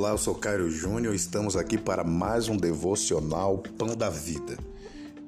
Olá, eu sou Cairo Júnior, estamos aqui para mais um devocional Pão da Vida.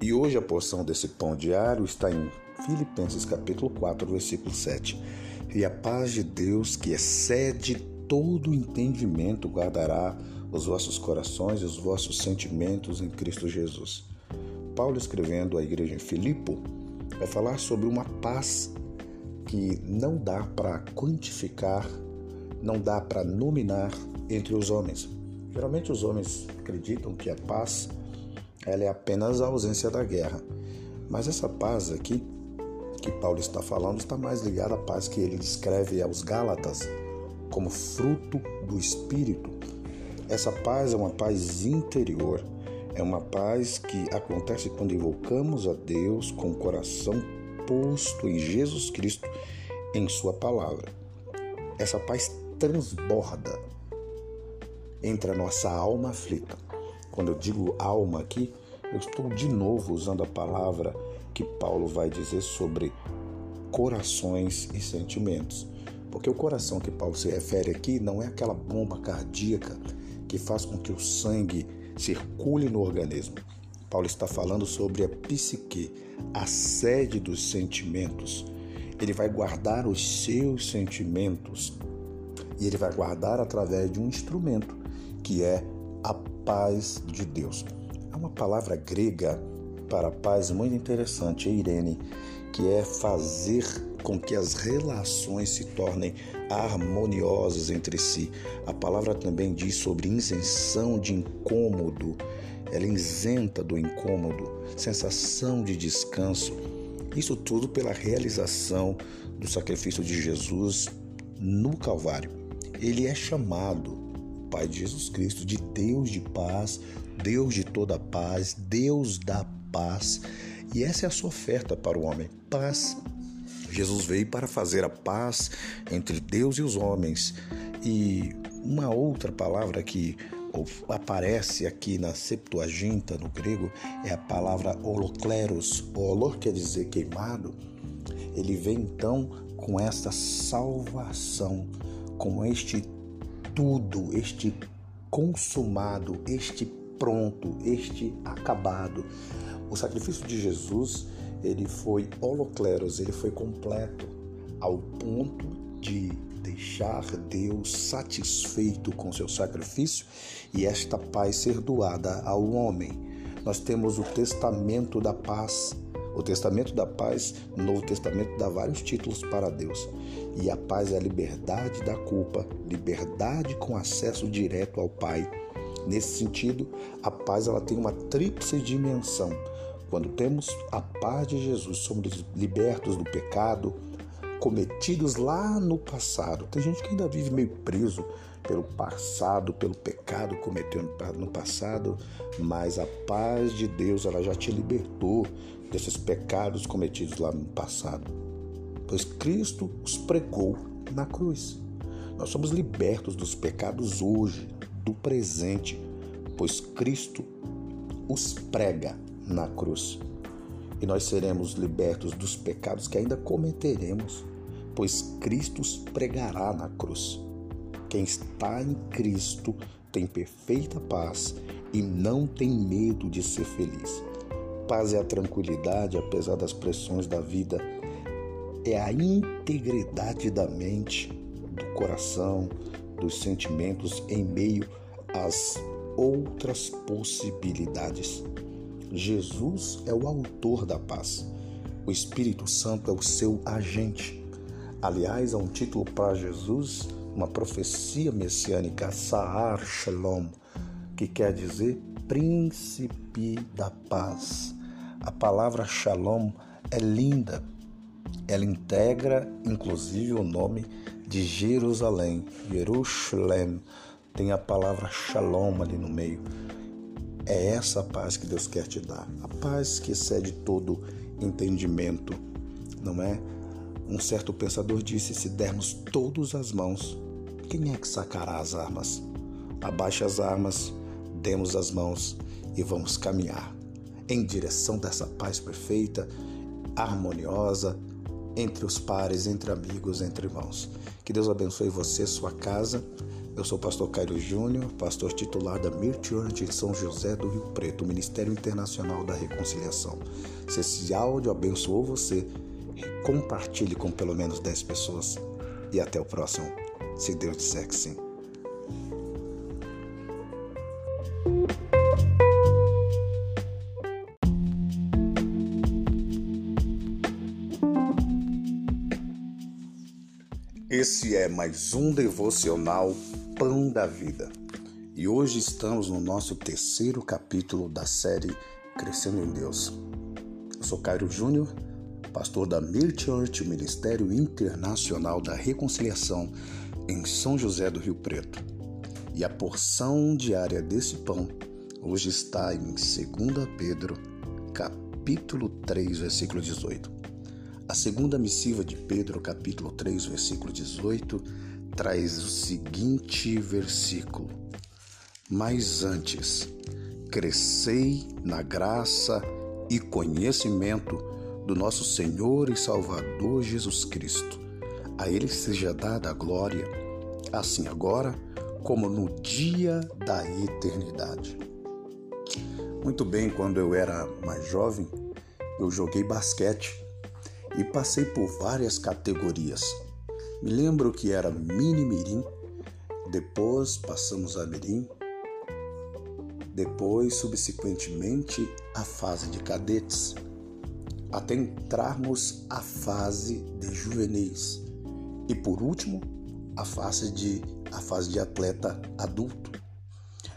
E hoje a porção desse pão diário está em Filipenses capítulo 4, versículo 7. E a paz de Deus, que excede todo entendimento, guardará os vossos corações e os vossos sentimentos em Cristo Jesus. Paulo escrevendo à igreja em Filipo, vai falar sobre uma paz que não dá para quantificar, não dá para nominar entre os homens. Geralmente os homens acreditam que a paz ela é apenas a ausência da guerra. Mas essa paz aqui que Paulo está falando está mais ligada à paz que ele descreve aos Gálatas como fruto do espírito. Essa paz é uma paz interior, é uma paz que acontece quando invocamos a Deus com o coração posto em Jesus Cristo, em Sua palavra. Essa paz transborda entre a nossa alma aflita. Quando eu digo alma aqui, eu estou de novo usando a palavra que Paulo vai dizer sobre corações e sentimentos. Porque o coração que Paulo se refere aqui não é aquela bomba cardíaca que faz com que o sangue circule no organismo. Paulo está falando sobre a psique, a sede dos sentimentos. Ele vai guardar os seus sentimentos e ele vai guardar através de um instrumento que é a paz de Deus. Há uma palavra grega para paz muito interessante, Irene, que é fazer com que as relações se tornem harmoniosas entre si. A palavra também diz sobre isenção de incômodo, ela isenta do incômodo, sensação de descanso. Isso tudo pela realização do sacrifício de Jesus no Calvário. Ele é chamado Pai de Jesus Cristo, de Deus de paz, Deus de toda paz, Deus da paz. E essa é a sua oferta para o homem: paz. Jesus veio para fazer a paz entre Deus e os homens. E uma outra palavra que aparece aqui na Septuaginta, no grego, é a palavra holocleros. Holor quer dizer queimado. Ele vem então com esta salvação, com este tudo, este consumado, este pronto, este acabado. O sacrifício de Jesus, ele foi holocleros, ele foi completo ao ponto de deixar Deus satisfeito com seu sacrifício e esta paz ser doada ao homem. Nós temos o testamento da paz o Testamento da Paz, o Novo Testamento dá vários títulos para Deus. E a paz é a liberdade da culpa, liberdade com acesso direto ao Pai. Nesse sentido, a paz ela tem uma tríplice dimensão. Quando temos a paz de Jesus, somos libertos do pecado cometidos lá no passado. Tem gente que ainda vive meio preso pelo passado, pelo pecado cometido no passado, mas a paz de Deus ela já te libertou desses pecados cometidos lá no passado, pois Cristo os pregou na cruz. Nós somos libertos dos pecados hoje, do presente, pois Cristo os prega na cruz. E nós seremos libertos dos pecados que ainda cometeremos, pois Cristo os pregará na cruz. Quem está em Cristo tem perfeita paz e não tem medo de ser feliz paz é a tranquilidade, apesar das pressões da vida, é a integridade da mente, do coração, dos sentimentos em meio às outras possibilidades. Jesus é o autor da paz. O Espírito Santo é o seu agente. Aliás, há um título para Jesus, uma profecia messiânica, Sahar Shalom, que quer dizer príncipe da paz. A palavra Shalom é linda. Ela integra inclusive o nome de Jerusalém, Jerusalém. Tem a palavra Shalom ali no meio. É essa paz que Deus quer te dar. A paz que excede todo entendimento, não é? Um certo pensador disse: se dermos todos as mãos, quem é que sacará as armas? Abaixe as armas, demos as mãos e vamos caminhar em direção dessa paz perfeita, harmoniosa entre os pares, entre amigos, entre irmãos. Que Deus abençoe você, sua casa. Eu sou o pastor Cairo Júnior, pastor titular da Mirtiorante em São José do Rio Preto, Ministério Internacional da Reconciliação. Se esse áudio abençoou você, compartilhe com pelo menos 10 pessoas e até o próximo, se Deus disser que sim. Esse é mais um devocional Pão da Vida. E hoje estamos no nosso terceiro capítulo da série Crescendo em Deus. Eu sou Cairo Júnior, pastor da Church, Ministério Internacional da Reconciliação em São José do Rio Preto. E a porção diária desse pão hoje está em 2 Pedro, capítulo 3, versículo 18. A segunda missiva de Pedro, capítulo 3, versículo 18, traz o seguinte versículo: Mas antes, crescei na graça e conhecimento do nosso Senhor e Salvador Jesus Cristo. A Ele seja dada a glória, assim agora como no dia da eternidade. Muito bem, quando eu era mais jovem, eu joguei basquete e passei por várias categorias. Me lembro que era mini mirim, depois passamos a mirim, depois subsequentemente a fase de cadetes, até entrarmos a fase de juvenis e por último a fase de a fase de atleta adulto.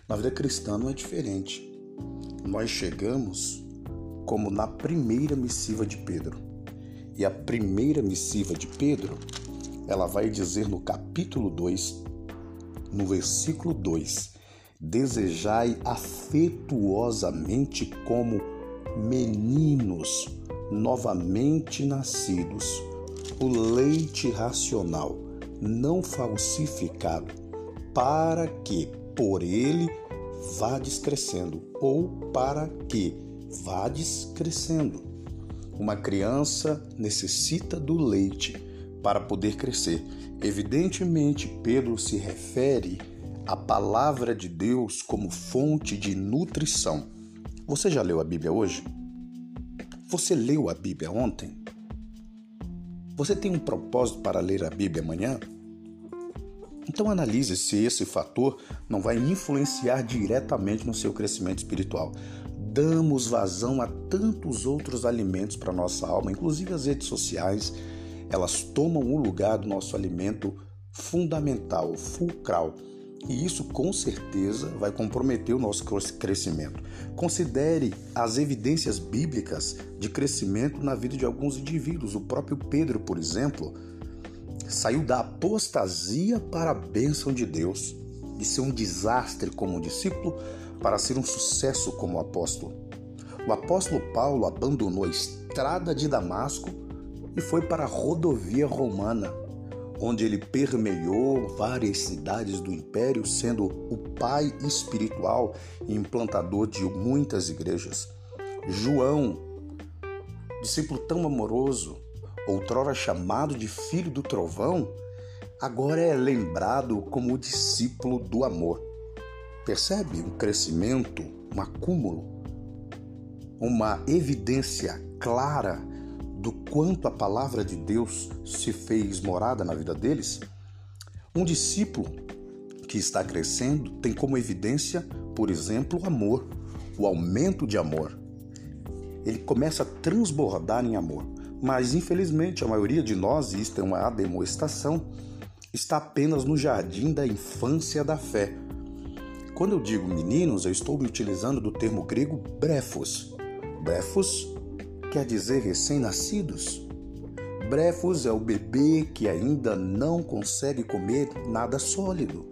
Na vida cristã não é diferente. Nós chegamos como na primeira missiva de Pedro e a primeira missiva de Pedro, ela vai dizer no capítulo 2, no versículo 2: Desejai afetuosamente como meninos novamente nascidos, o leite racional, não falsificado, para que por ele vades crescendo, ou para que vades crescendo uma criança necessita do leite para poder crescer. Evidentemente, Pedro se refere à palavra de Deus como fonte de nutrição. Você já leu a Bíblia hoje? Você leu a Bíblia ontem? Você tem um propósito para ler a Bíblia amanhã? Então analise se esse fator não vai influenciar diretamente no seu crescimento espiritual damos vazão a tantos outros alimentos para nossa alma, inclusive as redes sociais, elas tomam o lugar do nosso alimento fundamental, fulcral. E isso com certeza vai comprometer o nosso crescimento. Considere as evidências bíblicas de crescimento na vida de alguns indivíduos. O próprio Pedro, por exemplo, saiu da apostasia para a bênção de Deus, de ser um desastre como discípulo para ser um sucesso como apóstolo. O apóstolo Paulo abandonou a estrada de Damasco e foi para a rodovia romana, onde ele permeou várias cidades do império, sendo o pai espiritual e implantador de muitas igrejas. João, discípulo tão amoroso, outrora chamado de filho do trovão, agora é lembrado como o discípulo do amor. Percebe um crescimento, um acúmulo, uma evidência clara do quanto a palavra de Deus se fez morada na vida deles? Um discípulo que está crescendo tem como evidência, por exemplo, o amor, o aumento de amor. Ele começa a transbordar em amor. Mas infelizmente a maioria de nós, e isto é uma demonstração, está apenas no jardim da infância da fé quando eu digo meninos, eu estou me utilizando do termo grego brefos. Brefos quer dizer recém-nascidos. Brefos é o bebê que ainda não consegue comer nada sólido.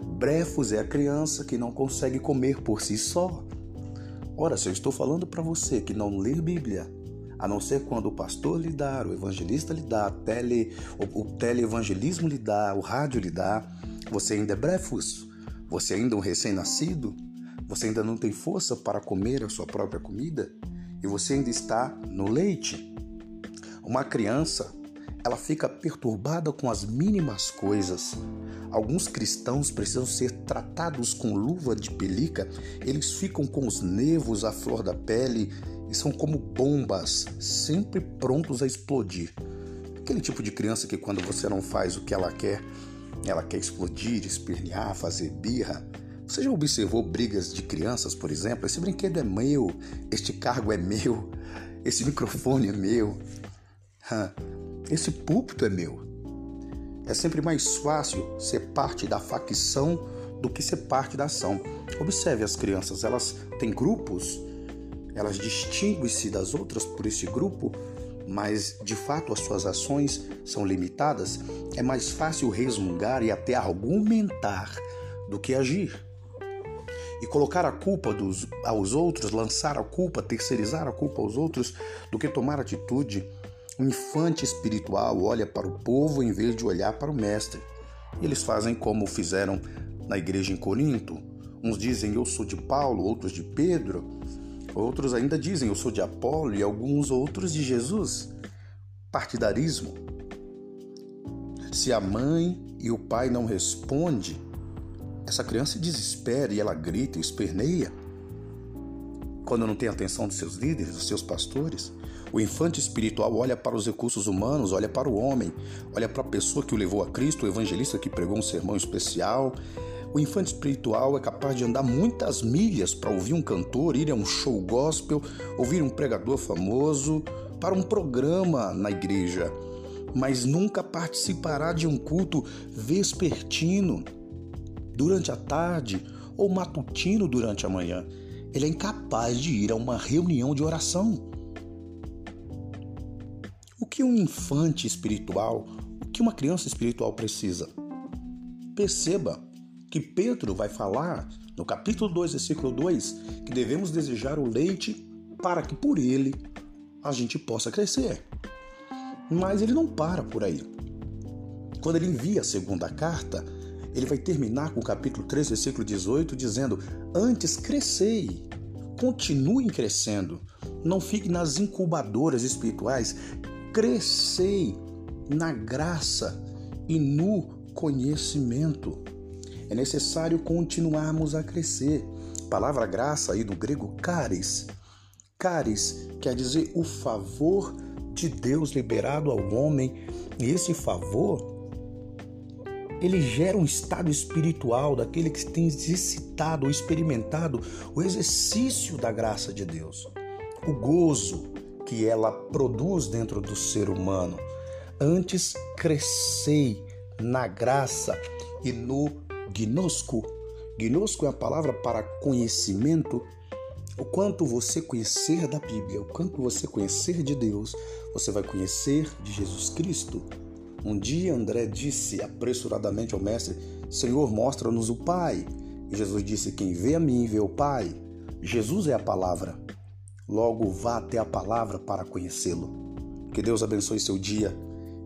Brefos é a criança que não consegue comer por si só. Ora, se eu estou falando para você que não lê Bíblia, a não ser quando o pastor lhe dá, o evangelista lhe dá, tele, o, o teleevangelismo lhe dá, o rádio lhe dá, você ainda é brefos. Você ainda é um recém-nascido? Você ainda não tem força para comer a sua própria comida? E você ainda está no leite? Uma criança, ela fica perturbada com as mínimas coisas. Alguns cristãos precisam ser tratados com luva de pelica, eles ficam com os nervos à flor da pele e são como bombas, sempre prontos a explodir. Aquele tipo de criança que quando você não faz o que ela quer, ela quer explodir, espernear, fazer birra. Você já observou brigas de crianças, por exemplo? Esse brinquedo é meu, este cargo é meu, esse microfone é meu. Esse púlpito é meu. É sempre mais fácil ser parte da facção do que ser parte da ação. Observe as crianças, elas têm grupos, elas distinguem-se das outras por esse grupo, mas de fato as suas ações são limitadas. É mais fácil resmungar e até argumentar do que agir. E colocar a culpa dos, aos outros, lançar a culpa, terceirizar a culpa aos outros, do que tomar atitude o infante espiritual olha para o povo em vez de olhar para o mestre. Eles fazem como fizeram na igreja em Corinto. Uns dizem eu sou de Paulo, outros de Pedro, outros ainda dizem eu sou de Apolo e alguns outros de Jesus. Partidarismo. Se a mãe e o pai não respondem, essa criança desespera e ela grita e esperneia quando não tem atenção dos seus líderes, dos seus pastores. O infante espiritual olha para os recursos humanos, olha para o homem, olha para a pessoa que o levou a Cristo, o evangelista que pregou um sermão especial. O infante espiritual é capaz de andar muitas milhas para ouvir um cantor, ir a um show gospel, ouvir um pregador famoso, para um programa na igreja, mas nunca participará de um culto vespertino durante a tarde ou matutino durante a manhã. Ele é incapaz de ir a uma reunião de oração que um infante espiritual, o que uma criança espiritual precisa? Perceba que Pedro vai falar no capítulo 2, versículo 2, que devemos desejar o leite para que por ele a gente possa crescer. Mas ele não para por aí. Quando ele envia a segunda carta, ele vai terminar com o capítulo 3, versículo 18, dizendo: Antes crescei, continuem crescendo, não fique nas incubadoras espirituais crescei na graça e no conhecimento. É necessário continuarmos a crescer. Palavra graça aí do grego caris. Caris quer dizer o favor de Deus liberado ao homem. E esse favor ele gera um estado espiritual daquele que tem exercitado ou experimentado o exercício da graça de Deus. O gozo, que ela produz dentro do ser humano. Antes crescei na graça e no gnosco. Gnosco é a palavra para conhecimento. O quanto você conhecer da Bíblia, o quanto você conhecer de Deus, você vai conhecer de Jesus Cristo. Um dia André disse apressuradamente ao mestre: Senhor, mostra-nos o Pai. E Jesus disse: Quem vê a mim, vê o Pai. Jesus é a palavra. Logo, vá até a palavra para conhecê-lo. Que Deus abençoe seu dia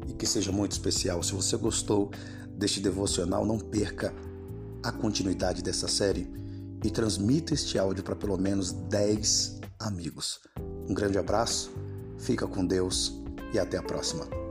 e que seja muito especial. Se você gostou deste devocional, não perca a continuidade dessa série e transmita este áudio para pelo menos 10 amigos. Um grande abraço, fica com Deus e até a próxima.